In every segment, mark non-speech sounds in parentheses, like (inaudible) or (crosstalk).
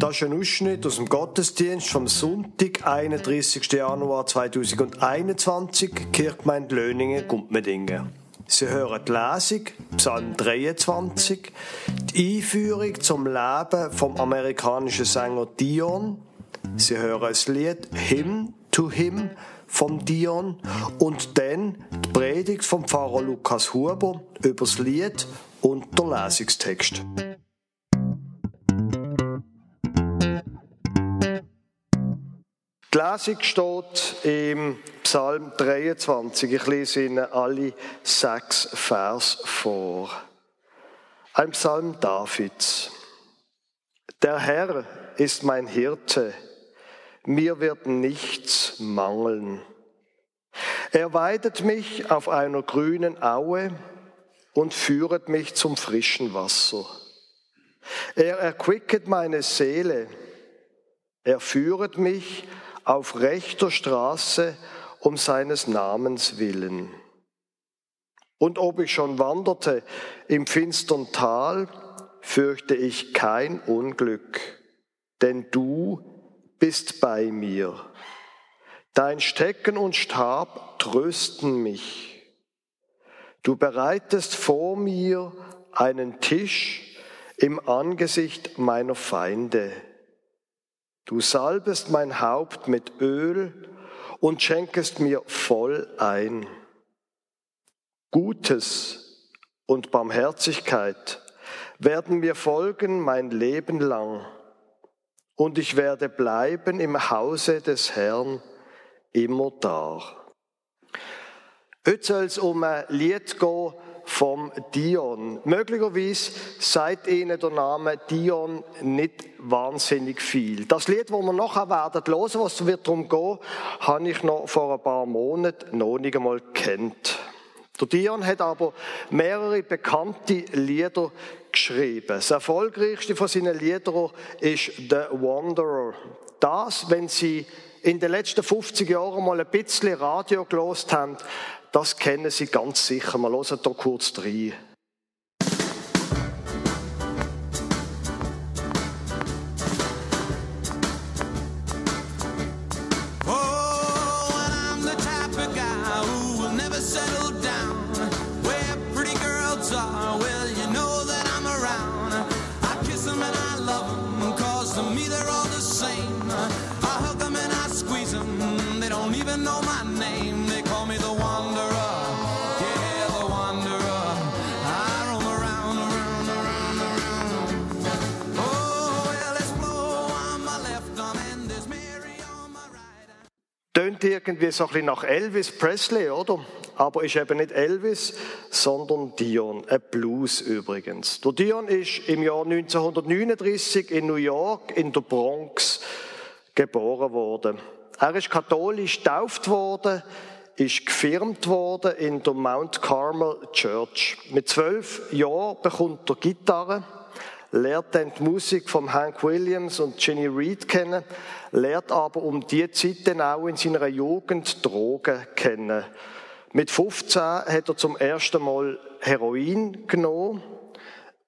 Das ist ein Ausschnitt aus dem Gottesdienst vom Sonntag, 31. Januar 2021, Kirchgemeinde Löningen, Gumpmedingen. Sie hören die Lesung, Psalm 23, die Einführung zum Leben vom amerikanischen Sänger Dion. Sie hören das Lied Hymn to Him vom Dion und dann die Predigt vom Pfarrer Lukas Huber über das Lied und der Lesungstext. Lesung steht im Psalm 23. Ich lese Ihnen alle sechs Vers vor. Ein Psalm Davids. Der Herr ist mein Hirte, mir wird nichts mangeln. Er weidet mich auf einer grünen Aue und führet mich zum frischen Wasser. Er erquicket meine Seele, er führet mich auf rechter Straße um seines Namens willen. Und ob ich schon wanderte im finstern Tal, fürchte ich kein Unglück, denn du bist bei mir. Dein Stecken und Stab trösten mich. Du bereitest vor mir einen Tisch im Angesicht meiner Feinde. Du salbest mein Haupt mit Öl und schenkest mir voll ein. Gutes und Barmherzigkeit werden mir folgen mein Leben lang, und ich werde bleiben im Hause des Herrn immer da. Heute soll es um ein Lied gehen, vom Dion. Möglicherweise sagt Ihnen der Name Dion nicht wahnsinnig viel. Das Lied, das wir nachher werden hören, was wird darum gehen, habe ich noch vor ein paar Monaten noch nicht einmal kennt. Der Dion hat aber mehrere bekannte Lieder geschrieben. Das erfolgreichste von seinen Liedern ist The Wanderer. Das, wenn Sie in den letzten 50 Jahren mal ein bisschen Radio gelost haben, das kennen Sie ganz sicher. Wir hören hier kurz rein. Tönt irgendwie so ein bisschen nach Elvis Presley, oder? Aber ist eben nicht Elvis, sondern Dion. Ein Blues übrigens. Der Dion ist im Jahr 1939 in New York in der Bronx geboren worden. Er ist katholisch getauft worden, ist gefirmt worden in der Mount Carmel Church. Mit zwölf Jahren bekommt er Gitarre lernt dann die Musik von Hank Williams und Jenny Reed kennen, lernt aber um die Zeit dann auch in seiner Jugend Drogen kennen. Mit 15 hat er zum ersten Mal Heroin genommen.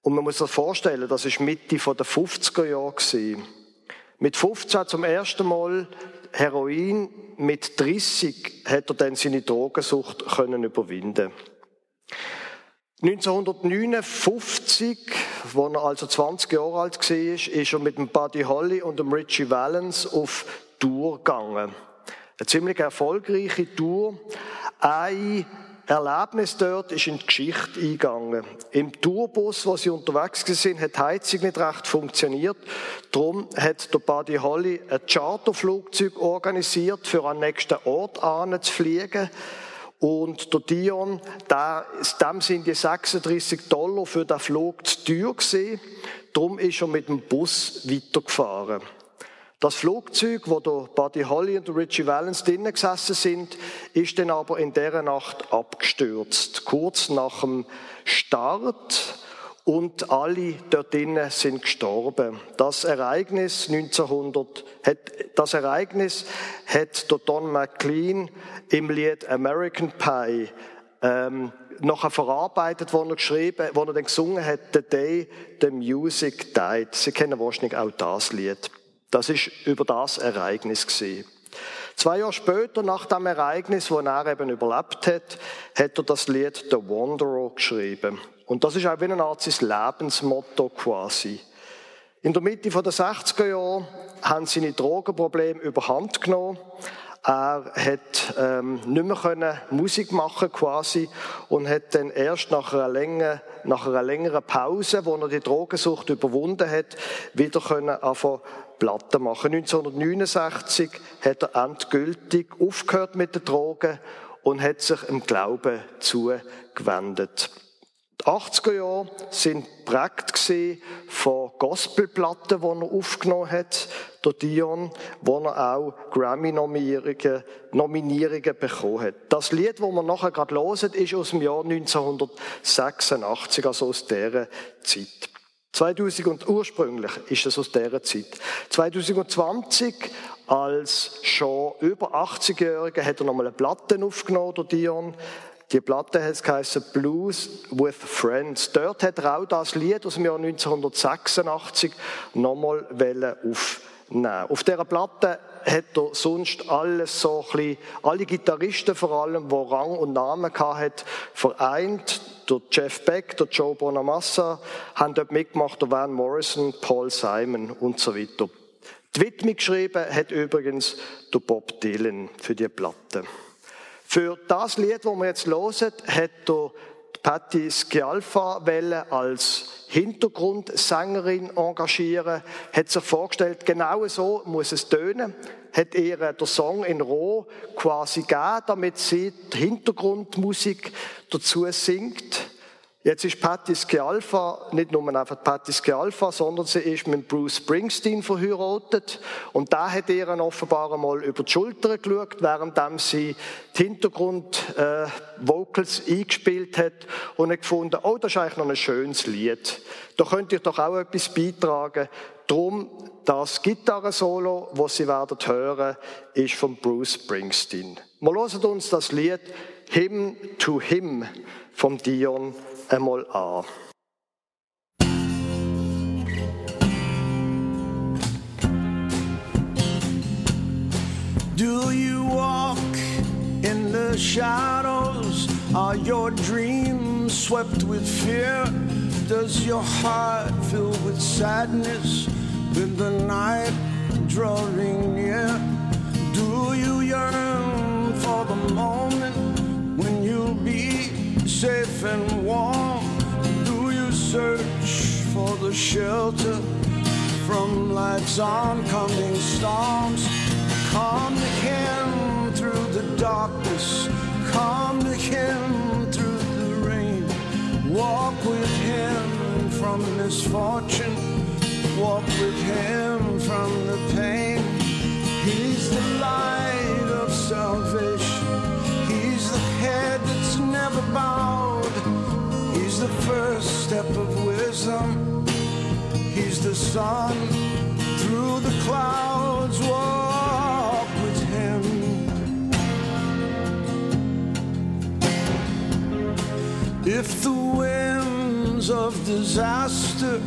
Und man muss sich vorstellen, das war Mitte der 50er Jahre. Mit 15 zum ersten Mal Heroin, mit 30 hat er dann seine Drogensucht können überwinden 1959, als er also 20 Jahre alt war, ist er mit dem Buddy Holly und dem Richie Valens auf Tour gegangen. Eine ziemlich erfolgreiche Tour. Ein Erlebnis dort ist in die Geschichte eingegangen. Im Tourbus, wo sie unterwegs sind, hat die Heizung nicht recht funktioniert. Darum hat der Buddy Holly ein Charterflugzeug organisiert, für einen nächsten Ort zu fliegen. Und der Dion, da, dem sind die 36 Dollar für den Flug zu teuer gewesen. Darum ist er mit dem Bus weitergefahren. Das Flugzeug, wo der Buddy Holly und der Richie Valens drinnen gesessen sind, ist dann aber in dieser Nacht abgestürzt. Kurz nach dem Start und alle dort drinnen sind gestorben. Das Ereignis 1900, hat, das Ereignis hat der Don McLean im Lied American Pie ähm, nachher verarbeitet, wo er geschrieben, wo er dann gesungen hat, The Day the Music Died. Sie kennen wahrscheinlich auch das Lied. Das ist über das Ereignis gewesen. Zwei Jahre später, nach dem Ereignis, wo er eben überlebt hat, hat er das Lied The Wanderer geschrieben. Und das ist auch wie eine Art Lebensmotto quasi. In der Mitte der 60er Jahre haben seine Drogenprobleme überhand genommen. Er hat ähm, nicht mehr können Musik machen quasi und hat dann erst nach einer, längeren, nach einer längeren Pause, wo er die Drogensucht überwunden hat, wieder können anfangen Platten machen. 1969 hat er endgültig aufgehört mit den Drogen und hat sich im Glauben zugewendet. Die 80er Jahre sind prägt von Gospelplatten, die er aufgenommen hat, der Dion, wo er auch Grammy-Nominierungen Nominierungen bekommen hat. Das Lied, das wir nachher gerade hören, ist aus dem Jahr 1986, also aus dieser Zeit. 2000 und ursprünglich ist es aus dieser Zeit. 2020 als schon über 80-Jähriger hat er nochmal eine Platte aufgenommen, der Dion. Die Platte hat Blues with Friends. Dort hat er auch das Lied aus dem Jahr 1986 nochmal aufnehmen. Auf dieser Platte hat er sonst alles so ein bisschen, alle Gitarristen vor allem, die Rang und Namen hatten, vereint. Der Jeff Beck, der Joe Bonamassa haben dort mitgemacht, der Van Morrison, Paul Simon und so weiter. Die Widmung geschrieben hat übrigens der Bob Dylan für die Platte. Für das Lied, das wir jetzt hören, hat der Patti Scialfa als Hintergrundsängerin engagieren, hat sich vorgestellt, genau so muss es tönen, hat ihr der Song in Roh quasi gegeben, damit sie die Hintergrundmusik dazu singt. Jetzt ist Patti Scialfa nicht nur einfach Patti Scialfa, sondern sie ist mit Bruce Springsteen verheiratet. Und da hat ihr offenbar einmal über die Schulter geschaut, während sie die Hintergrund-Vocals äh, eingespielt hat und hat gefunden, oh, das ist eigentlich noch ein schönes Lied. Da könnt ihr doch auch etwas beitragen. Drum, das Gitarrensolo, das Sie werden hören, ist von Bruce Springsteen. Wir hören uns das Lied Hymn to Him vom Dion einmal an. Do you walk in the shadows? Are your dreams swept with fear? Does your heart fill with sadness with the night drawing near? Do you yearn for the moment when you'll be safe and warm? Do you search for the shelter from life's oncoming storms? Come to Him through the darkness, come to Him through the rain. Walk with Him from misfortune, walk with Him from the pain. He's the light of salvation, the first step of wisdom. He's the sun through the clouds. Walk with him. If the winds of disaster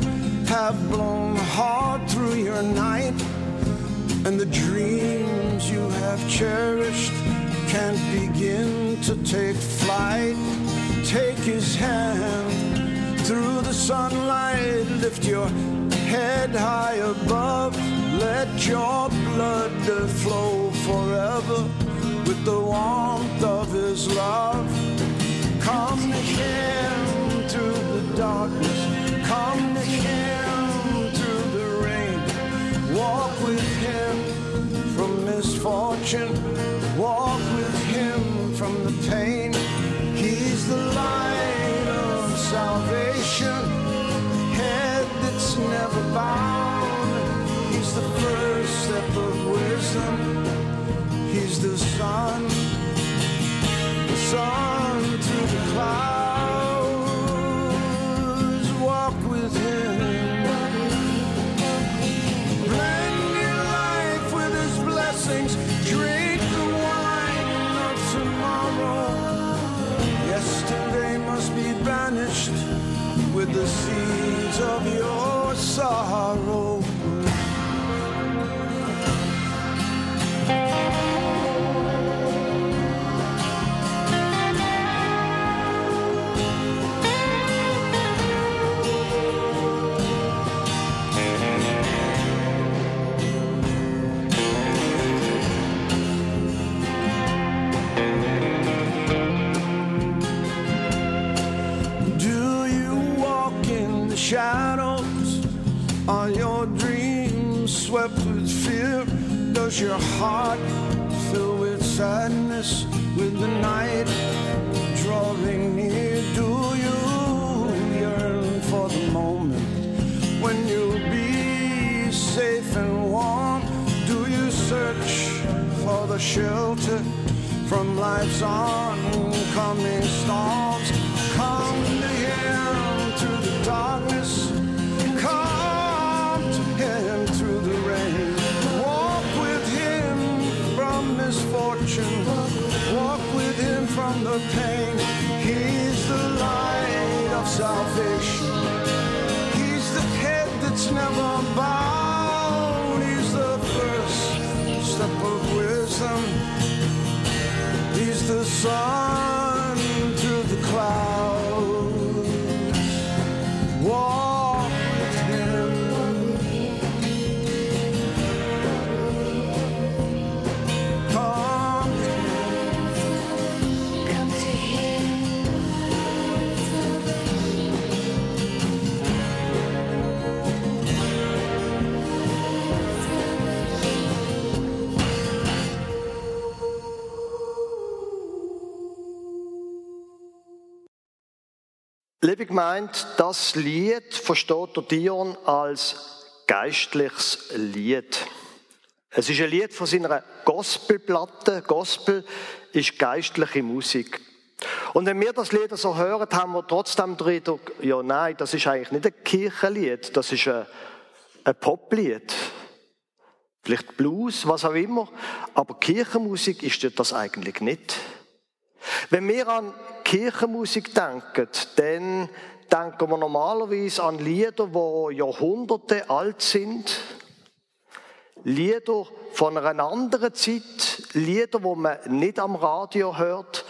have blown hard through your night, and the dreams you have cherished can't begin to take flight, take his hand through the sunlight, lift your head high above, let your blood flow forever with the warmth of his love. Come to him through the darkness, come to him through the rain, walk with him from misfortune, walk with him from the pain. sun to the clouds. Walk with him. Blend your life with his blessings. Drink the wine of tomorrow. Yesterday must be banished with the seeds of your sorrow. Moment when you'll be safe and warm? Do you search for the shelter from life's oncoming storms? Come to Him through the darkness. Come to Him through the rain. Walk with Him from misfortune. Walk with Him from the pain. song Liebe Gemeinde, das Lied versteht der Dion als geistliches Lied. Es ist ein Lied von seiner Gospelplatte. Gospel ist geistliche Musik. Und wenn wir das Lied so hören, haben wir trotzdem den Eindruck, ja nein, das ist eigentlich nicht ein Kirchenlied, das ist ein, ein Poplied. Vielleicht Blues, was auch immer. Aber Kirchenmusik ist das eigentlich nicht. Wenn wir an Kirchenmusik denken, dann denken wir normalerweise an Lieder, die Jahrhunderte alt sind. Lieder von einer anderen Zeit, Lieder, wo man nicht am Radio hört,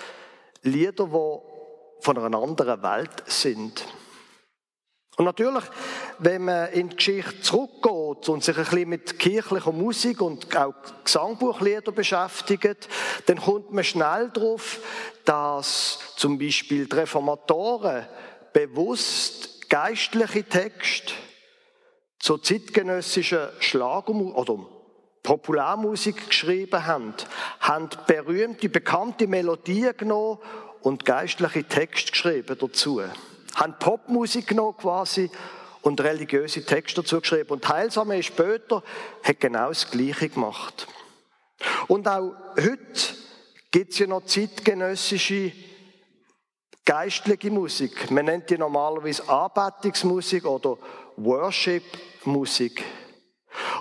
Lieder, die von einer anderen Welt sind. Und natürlich, wenn man in die Geschichte zurückgeht und sich ein bisschen mit kirchlicher Musik und auch Gesangbuchlieder beschäftigt, dann kommt man schnell darauf, dass zum Beispiel die Reformatoren bewusst geistliche Texte zur zeitgenössischen Schlagermusik oder Popularmusik geschrieben haben, haben berühmte, bekannte Melodien genommen und geistliche Texte geschrieben dazu. Haben Popmusik genommen quasi und religiöse Texte dazu geschrieben. Und Heilsame später hat genau das Gleiche gemacht. Und auch heute gibt es ja noch zeitgenössische geistliche Musik. Man nennt die normalerweise Anbetungsmusik oder Worship-Musik.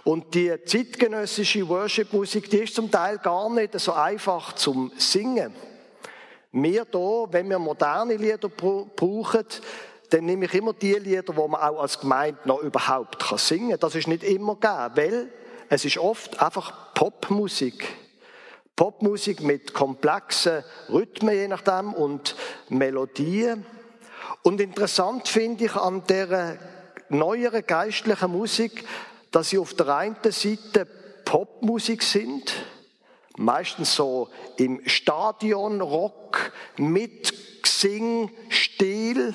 Und die zeitgenössische Worship-Musik, die ist zum Teil gar nicht so einfach zum Singen. Wir hier, wenn wir moderne Lieder brauchen, dann nehme ich immer die Lieder, die man auch als Gemeinde noch überhaupt singen kann. Das ist nicht immer gegeben, weil es ist oft einfach Popmusik. Popmusik mit komplexen Rhythmen, je nachdem, und Melodien. Und interessant finde ich an der neueren geistlichen Musik, dass sie auf der einen Seite Popmusik sind, meistens so im Stadionrock mit Sing-Stil,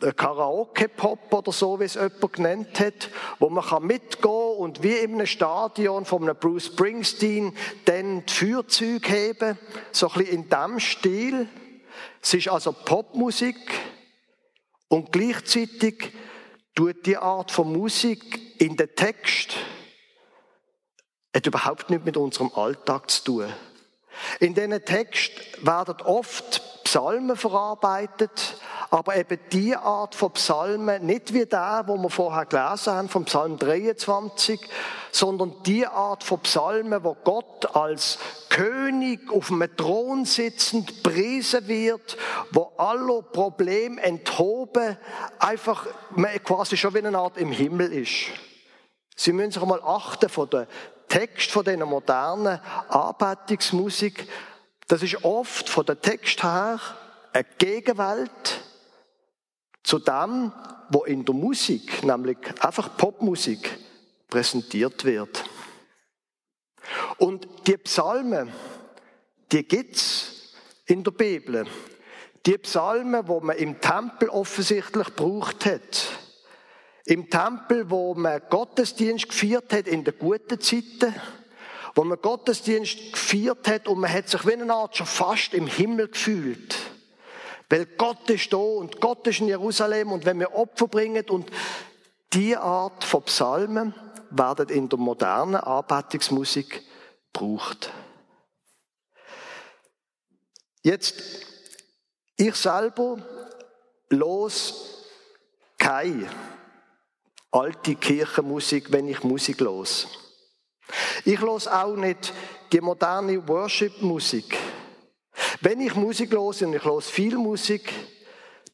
Karaoke-Pop oder so, wie es jemand genannt hat, wo man kann mitgehen und wie in einem Stadion von einem Bruce Springsteen dann die Feuerzeuge heben, so ein bisschen in diesem Stil. Es ist also Popmusik und gleichzeitig tut die Art von Musik in den Text hat überhaupt nichts mit unserem Alltag zu tun. In diesen Text werden oft Psalmen verarbeitet, Aber eben die Art von Psalmen, nicht wie der, wo wir vorher gelesen haben, vom Psalm 23, sondern die Art von Psalmen, wo Gott als König auf einem Thron sitzend priesen wird, wo alle Probleme enthoben, einfach quasi schon wie eine Art im Himmel ist. Sie müssen sich mal achten von der Text von dieser modernen Anbetungsmusik. Das ist oft von der Text her eine Gegenwelt zu dem, wo in der Musik, nämlich einfach Popmusik, präsentiert wird. Und die Psalmen, die gibt's in der Bibel. Die Psalmen, wo man im Tempel offensichtlich gebraucht hat. Im Tempel, wo man Gottesdienst gefeiert hat in den guten Zeiten, wo man Gottesdienst gefeiert hat und man hat sich wie eine Art schon fast im Himmel gefühlt. Weil Gott ist da und Gott ist in Jerusalem und wenn wir Opfer bringen und die Art von Psalmen werden in der modernen Anbetungsmusik gebraucht. Jetzt, ich selber los keine alte Kirchenmusik, wenn ich Musik los. Ich los auch nicht die moderne Worship-Musik. Wenn ich Musik höre, und ich höre viel Musik,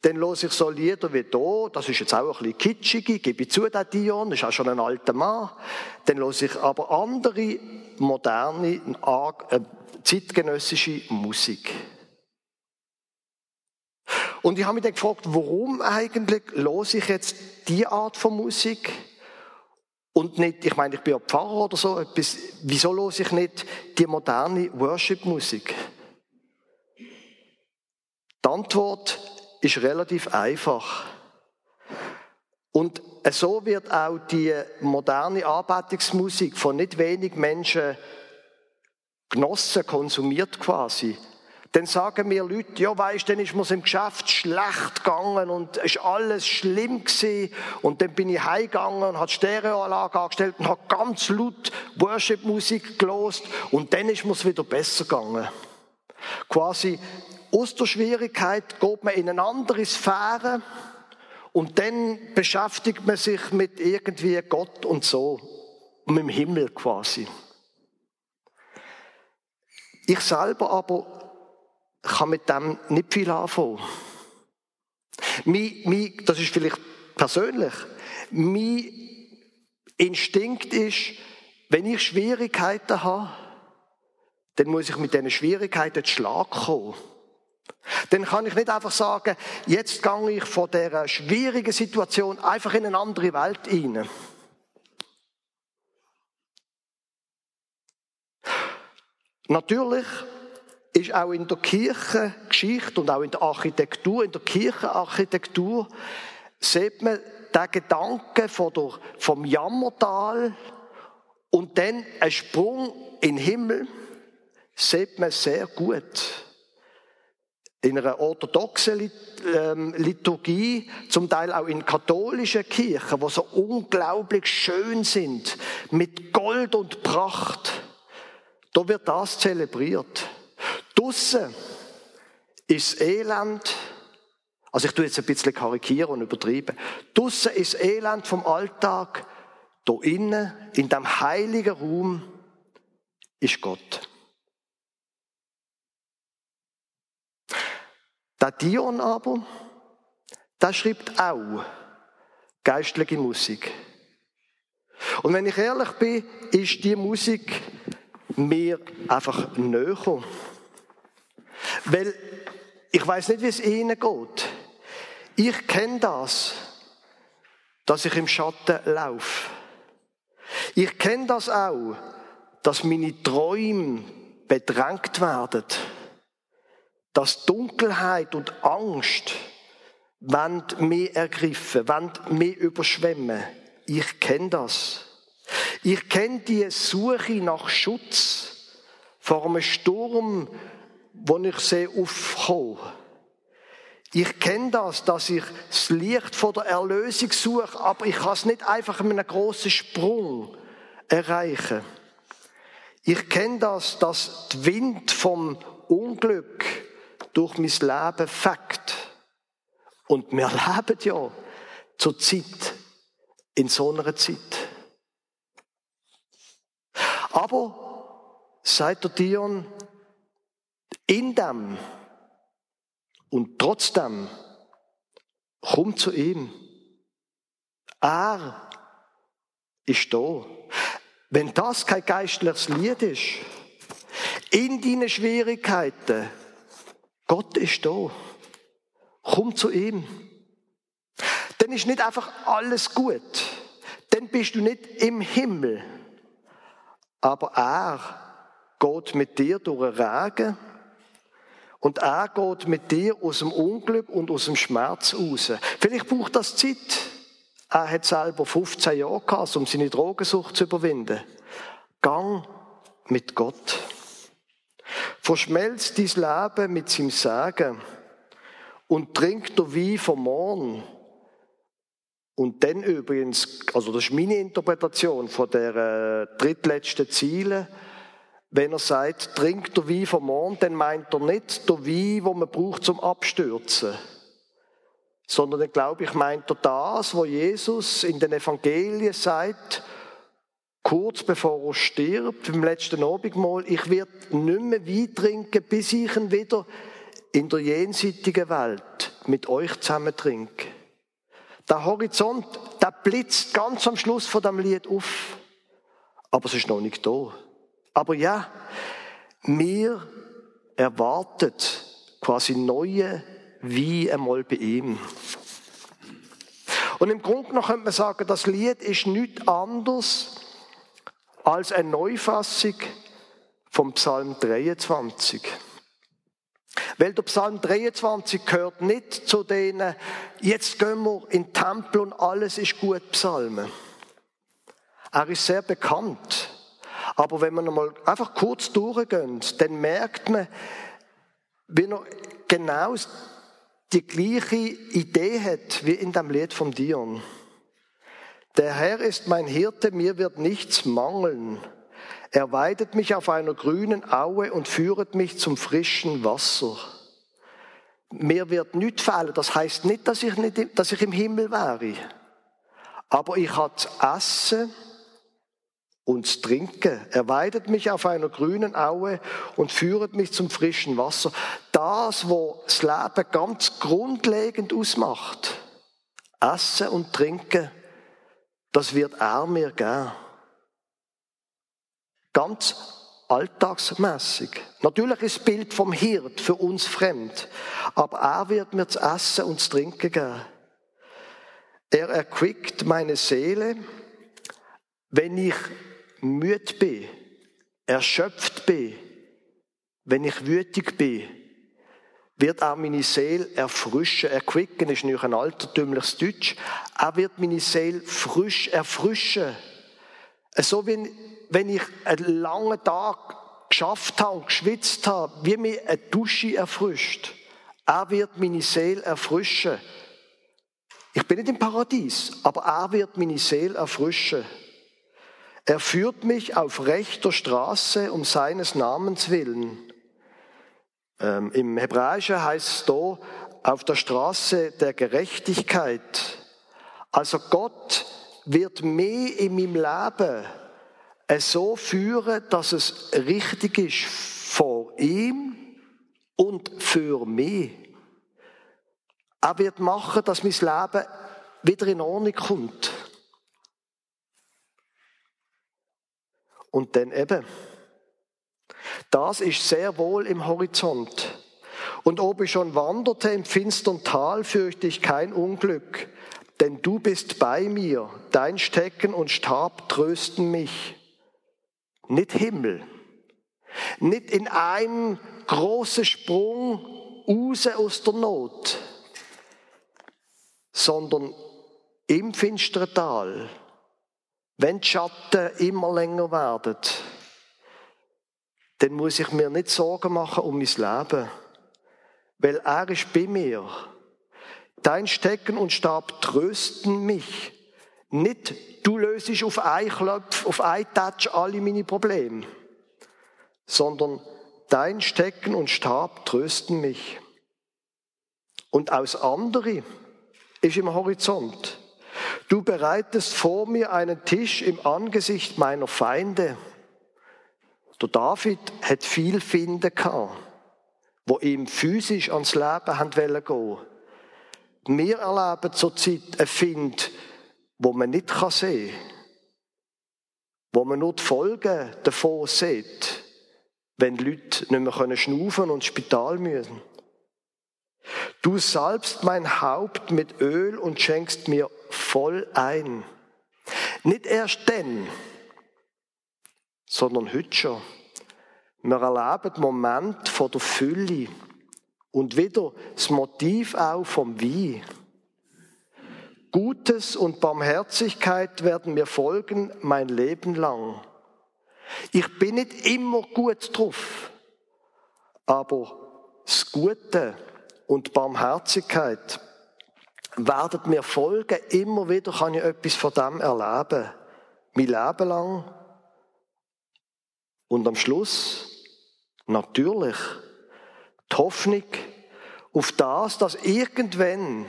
dann höre ich so Lieder wie da, das ist jetzt auch ein bisschen kitschig, gebe ich zu, der Dion, ist auch schon ein alter Mann. Dann höre ich aber andere, moderne, äh, zeitgenössische Musik. Und ich habe mich dann gefragt, warum eigentlich höre ich jetzt diese Art von Musik? Und nicht, ich meine, ich bin ja Pfarrer oder so, etwas, wieso höre ich nicht die moderne Worship-Musik? Die Antwort ist relativ einfach. Und so wird auch die moderne Anbetungsmusik von nicht wenig Menschen genossen, konsumiert quasi. Dann sagen mir Leute, ja weisst, dann ist mir's im Geschäft schlecht gegangen und ist alles schlimm gewesen. Und dann bin ich heimgegangen und habe Stereoanlage angestellt und habe ganz laut Worship-Musik gelost und dann ist mir's wieder besser gegangen. Quasi aus der Schwierigkeit geht man in eine andere Sphäre und dann beschäftigt man sich mit irgendwie Gott und so, mit dem Himmel quasi. Ich selber aber kann mit dem nicht viel anfangen. Mein, mein, das ist vielleicht persönlich. Mein Instinkt ist, wenn ich Schwierigkeiten habe, dann muss ich mit diesen Schwierigkeiten zu Schlag kommen. Dann kann ich nicht einfach sagen, jetzt gehe ich von dieser schwierigen Situation einfach in eine andere Welt hinein. Natürlich ist auch in der Kirchengeschichte und auch in der Architektur, in der Kirchenarchitektur, sieht man den Gedanken von der, vom Jammertal und dann ein Sprung in den Himmel, sieht man sehr gut in einer orthodoxen ähm, Liturgie, zum Teil auch in katholischen Kirchen, wo so unglaublich schön sind, mit Gold und Pracht. Da wird das zelebriert. Dusse ist Elend, also ich tue jetzt ein bisschen karikieren und übertreiben. Dusse ist Elend vom Alltag, da innen, in dem heiligen Raum, ist Gott. Der Dion aber, der schreibt auch geistliche Musik. Und wenn ich ehrlich bin, ist die Musik mir einfach näher. Weil ich weiß nicht, wie es ihnen geht. Ich kenne das, dass ich im Schatten laufe. Ich kenne das auch, dass meine Träume bedrängt werden dass Dunkelheit und Angst mich ergriffen, wollen mich überschwemmen. Ich kenne das. Ich kenne die Suche nach Schutz vor einem Sturm, wo ich sehe aufkommen. Ich kenne das, dass ich das Licht vor der Erlösung suche, aber ich kann es nicht einfach mit einem großen Sprung erreichen. Ich kenne das, dass der Wind vom Unglück durch mein Leben fegt. Und wir (laughs) leben ja zur Zeit, in so einer Zeit. Aber, sagt der Dion, in dem und trotzdem, komm zu ihm. Er ist da. Wenn das kein geistliches Lied ist, in deinen Schwierigkeiten, Gott ist da. Komm zu ihm. Dann ist nicht einfach alles gut. Dann bist du nicht im Himmel. Aber er geht mit dir durch den Regen und er geht mit dir aus dem Unglück und aus dem Schmerz raus. Vielleicht braucht das Zeit. Er hat selber 15 Jahre gehabt, um seine Drogensucht zu überwinden. Gang mit Gott. Verschmelzt dein Leben mit seinem Sagen und trink der Wein vom Morgen. Und dann übrigens, also das ist meine Interpretation von der äh, drittletzten Ziele, wenn er sagt, trink der Wein vom Morgen, dann meint er nicht der Wein, wo man braucht zum Abstürzen. Sondern dann glaube ich, meint er das, wo Jesus in den Evangelien sagt, kurz bevor er stirbt, beim letzten Abendmahl, ich werde nicht mehr Wein trinken, bis ich ihn wieder in der jenseitigen Welt mit euch zusammen trinke. Der Horizont, der blitzt ganz am Schluss von dem Lied auf. Aber es ist noch nicht da. Aber ja, mir erwartet quasi neue wie einmal bei ihm. Und im Grunde noch könnte man sagen, das Lied ist nichts anderes als eine Neufassung vom Psalm 23. Weil der Psalm 23 gehört nicht zu denen, jetzt gehen wir in den Tempel und alles ist gut Psalmen. Er ist sehr bekannt. Aber wenn man mal einfach kurz durchgeht, dann merkt man, wie er genau die gleiche Idee hat wie in dem Lied vom Dion. Der Herr ist mein Hirte, mir wird nichts mangeln. Er weidet mich auf einer grünen Aue und führet mich zum frischen Wasser. Mir wird nichts fehlen. Das heißt nicht, dass ich, nicht, dass ich im Himmel wäre. Aber ich zu essen und zu trinken. Er weidet mich auf einer grünen Aue und führet mich zum frischen Wasser. Das, was das Leben ganz grundlegend ausmacht. Essen und trinken das wird er mir geben. Ganz alltagsmässig. Natürlich ist das Bild vom Hirt für uns fremd, aber er wird mir zu essen und zu trinken geben. Er erquickt meine Seele, wenn ich müde bin, erschöpft bin, wenn ich wütig bin, wird auch meine Seele erfrischen. Erquicken ist nicht ein altertümliches Deutsch. Er wird meine Seele frisch erfrischen. So wie wenn ich einen langen Tag geschafft habe und geschwitzt habe, wie mir eine Dusche erfrischt. Er wird meine Seele erfrischen. Ich bin nicht im Paradies, aber er wird meine Seele erfrischen. Er führt mich auf rechter Straße um seines Namens willen. Ähm, Im Hebräischen heißt es da, auf der Straße der Gerechtigkeit. Also Gott wird mehr in meinem Leben so führen, dass es richtig ist vor ihm und für mich. Er wird machen, dass mein Leben wieder in Ordnung kommt. Und dann eben, das ist sehr wohl im Horizont. Und ob ich schon wanderte im finstern Tal, fürchte ich kein Unglück, denn du bist bei mir, dein Stecken und Stab trösten mich. Nicht Himmel, nicht in einem großen Sprung raus aus der Not, sondern im finsteren Tal, wenn die Schatten immer länger werden, dann muss ich mir nicht Sorgen machen um mein Leben, weil er ist bei mir. Dein Stecken und Stab trösten mich. Nicht, du löst auf einen Klopf, auf einen Touch alle meine Probleme, sondern dein Stecken und Stab trösten mich. Und aus andere ist im Horizont. Du bereitest vor mir einen Tisch im Angesicht meiner Feinde. Der David hat viel Finden gehabt, wo ihm physisch ans Leben haben gehen wollen. Wir erleben zurzeit einen Find, wo man nicht sehen kann. Wo man nur die Folgen davon sieht, wenn Leute nicht mehr schnaufen und ins Spital müssen. Du salbst mein Haupt mit Öl und schenkst mir voll ein. Nicht erst dann, sondern heute schon. Wir erleben den Moment von der Fülle und wieder das Motiv auch vom Wie. Gutes und Barmherzigkeit werden mir folgen mein Leben lang. Ich bin nicht immer gut drauf, aber das Gute und Barmherzigkeit werden mir folgen. Immer wieder kann ich etwas von dem erleben. Mein Leben lang. Und am Schluss, natürlich, die Hoffnung auf das, dass irgendwann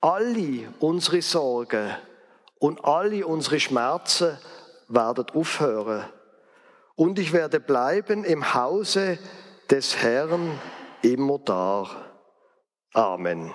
alle unsere Sorgen und alle unsere Schmerzen werden aufhören. Und ich werde bleiben im Hause des Herrn immer da. Amen.